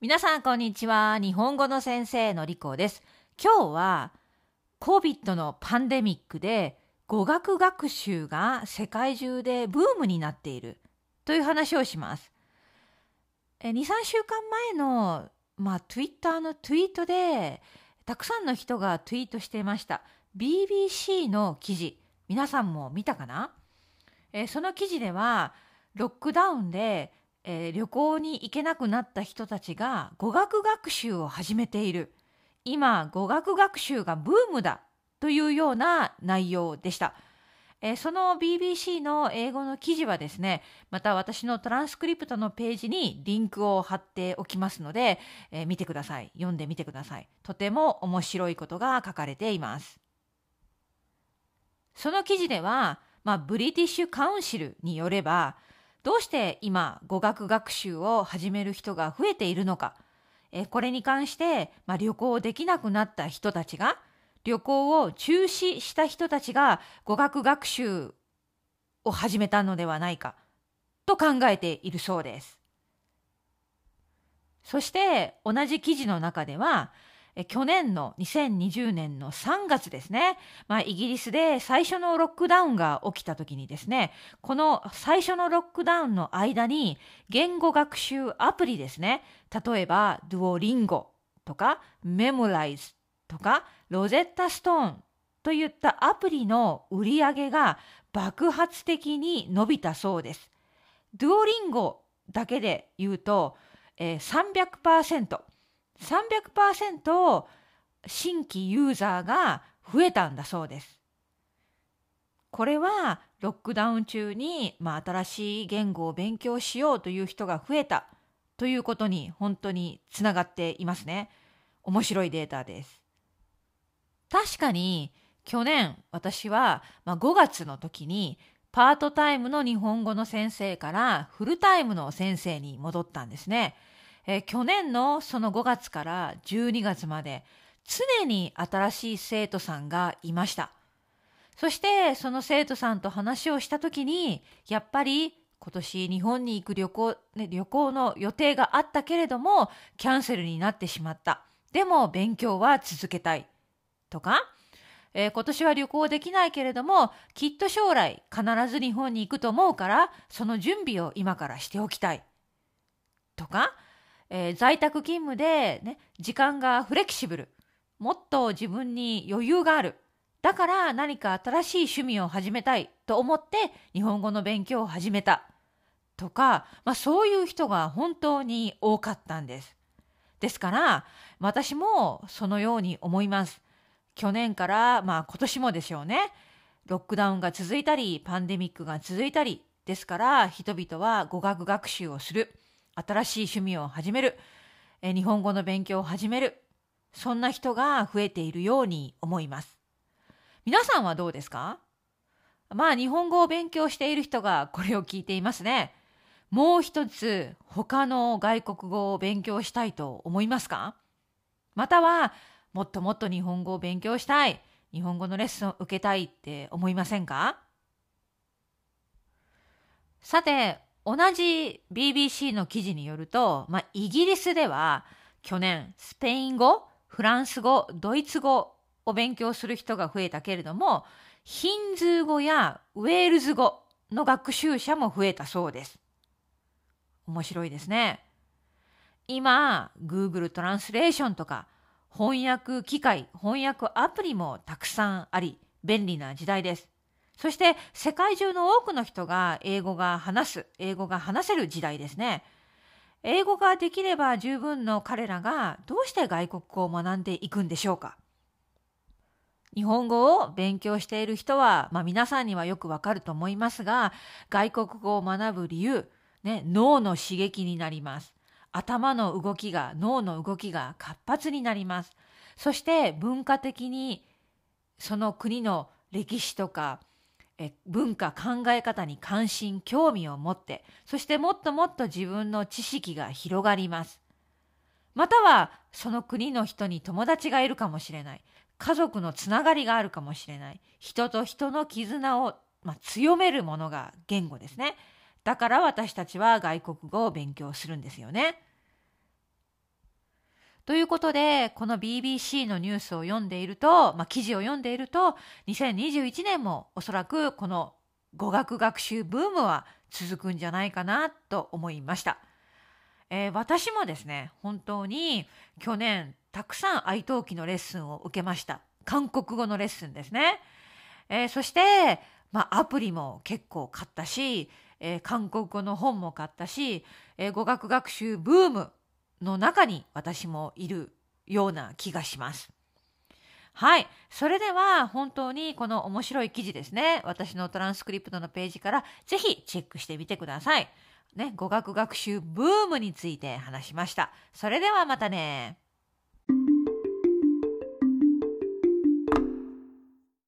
皆さんこんにちは。日本語の先生のりこです。今日は COVID のパンデミックで語学学習が世界中でブームになっているという話をします。2、3週間前の、まあ、Twitter のツイートでたくさんの人がツイートしていました。BBC の記事、皆さんも見たかな？えその記事ではロックダウンでえー、旅行に行けなくなった人たちが語学学習を始めている。今、語学学習がブームだというような内容でした。えー、その BBC の英語の記事はですね、また私のトランスクリプトのページにリンクを貼っておきますので、えー、見てください。読んでみてください。とても面白いことが書かれています。その記事では、まあ、ブリティッシュカウンシルによれば、どうして今語学学習を始める人が増えているのか、えこれに関して、まあ、旅行できなくなった人たちが旅行を中止した人たちが語学学習を始めたのではないかと考えているそうです。そして同じ記事の中では去年の2020年の3月ですね、まあ、イギリスで最初のロックダウンが起きた時にですね、この最初のロックダウンの間に言語学習アプリですね、例えばドゥオリンゴとかメモライズとかロゼッタストーンといったアプリの売り上げが爆発的に伸びたそうです。ドゥオリンゴだけで言うと、えー、300%。300%新規ユーザーが増えたんだそうです。これはロックダウン中に、まあ、新しい言語を勉強しようという人が増えたということに本当につながっていますね。面白いデータです。確かに去年私は、まあ、5月の時にパートタイムの日本語の先生からフルタイムの先生に戻ったんですね。え去年のその5月から12月まで常に新しい生徒さんがいました。そしてその生徒さんと話をした時にやっぱり今年日本に行く旅行、ね、旅行の予定があったけれどもキャンセルになってしまった。でも勉強は続けたい。とか、えー、今年は旅行できないけれどもきっと将来必ず日本に行くと思うからその準備を今からしておきたい。とか、えー、在宅勤務で、ね、時間がフレキシブル。もっと自分に余裕がある。だから何か新しい趣味を始めたいと思って日本語の勉強を始めた。とか、まあそういう人が本当に多かったんです。ですから、私もそのように思います。去年から、まあ今年もでしょうね。ロックダウンが続いたり、パンデミックが続いたり、ですから人々は語学学習をする。新しい趣味を始める、え日本語の勉強を始める、そんな人が増えているように思います。皆さんはどうですか？まあ日本語を勉強している人がこれを聞いていますね。もう一つ他の外国語を勉強したいと思いますか？またはもっともっと日本語を勉強したい、日本語のレッスンを受けたいって思いませんか？さて、同じ BBC の記事によると、まあ、イギリスでは去年スペイン語、フランス語、ドイツ語を勉強する人が増えたけれども、ヒンズー語やウェールズ語の学習者も増えたそうです。面白いですね。今、Google トランスレーションとか翻訳機械、翻訳アプリもたくさんあり、便利な時代です。そして世界中の多くの人が英語が話す、英語が話せる時代ですね。英語ができれば十分の彼らがどうして外国語を学んでいくんでしょうか日本語を勉強している人は、まあ、皆さんにはよくわかると思いますが、外国語を学ぶ理由、ね、脳の刺激になります。頭の動きが、脳の動きが活発になります。そして文化的にその国の歴史とかえ文化考え方に関心興味を持ってそしてもっともっと自分の知識が広がります。またはその国の人に友達がいるかもしれない。家族のつながりがあるかもしれない。人と人の絆を、まあ、強めるものが言語ですね。だから私たちは外国語を勉強するんですよね。ということで、この BBC のニュースを読んでいると、まあ、記事を読んでいると、2021年もおそらくこの語学学習ブームは続くんじゃないかなと思いました。えー、私もですね、本当に去年たくさん愛登記のレッスンを受けました。韓国語のレッスンですね。えー、そして、まあ、アプリも結構買ったし、えー、韓国語の本も買ったし、えー、語学学習ブームの中に私もいるような気がします。はい。それでは本当にこの面白い記事ですね。私のトランスクリプトのページからぜひチェックしてみてください。ね、語学学習ブームについて話しました。それではまたね。